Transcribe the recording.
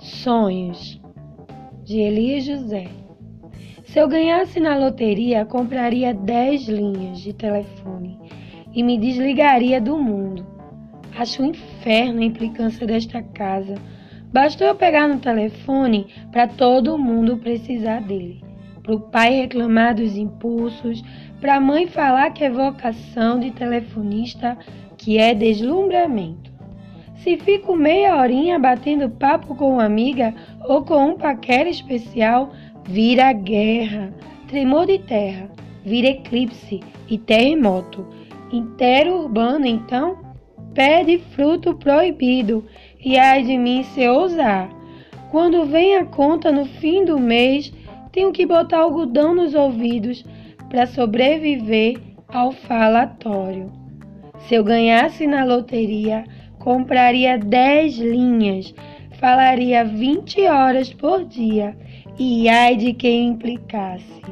sonhos, de Elias José. Se eu ganhasse na loteria, compraria 10 linhas de telefone e me desligaria do mundo. Acho um inferno a implicância desta casa. Bastou eu pegar no telefone para todo mundo precisar dele. Para o pai reclamar dos impulsos, para a mãe falar que é vocação de telefonista, que é deslumbramento. Se fico meia horinha batendo papo com uma amiga ou com um paquera especial, vira guerra, tremor de terra, vira eclipse e terremoto. Inteiro urbano, então, pede fruto proibido e ai de mim se ousar. Quando vem a conta no fim do mês, tenho que botar algodão nos ouvidos para sobreviver ao falatório. Se eu ganhasse na loteria, compraria 10 linhas, falaria 20 horas por dia, e ai de quem implicasse.